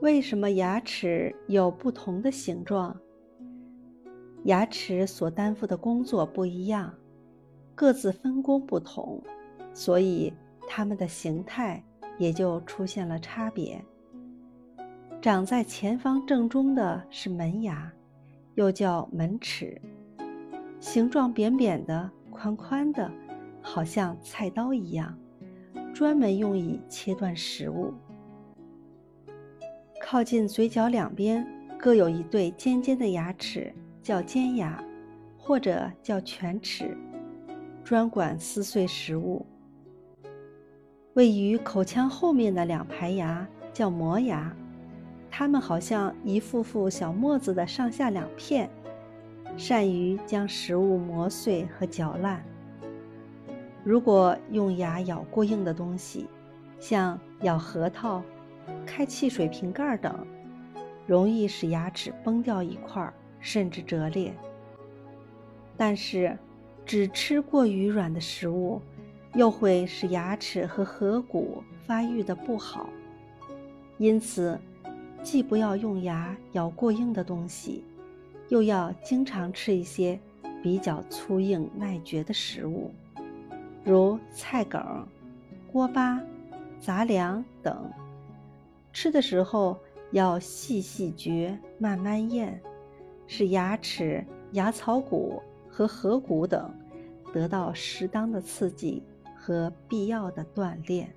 为什么牙齿有不同的形状？牙齿所担负的工作不一样，各自分工不同，所以它们的形态也就出现了差别。长在前方正中的是门牙，又叫门齿，形状扁扁的、宽宽的，好像菜刀一样，专门用以切断食物。靠近嘴角两边各有一对尖尖的牙齿，叫尖牙，或者叫犬齿，专管撕碎食物。位于口腔后面的两排牙叫磨牙。它们好像一副副小磨子的上下两片，善于将食物磨碎和嚼烂。如果用牙咬过硬的东西，像咬核桃、开汽水瓶盖等，容易使牙齿崩掉一块，甚至折裂。但是，只吃过于软的食物，又会使牙齿和颌骨发育的不好，因此。既不要用牙咬过硬的东西，又要经常吃一些比较粗硬耐嚼的食物，如菜梗、锅巴、杂粮等。吃的时候要细细嚼，慢慢咽，使牙齿、牙槽骨和颌骨等得到适当的刺激和必要的锻炼。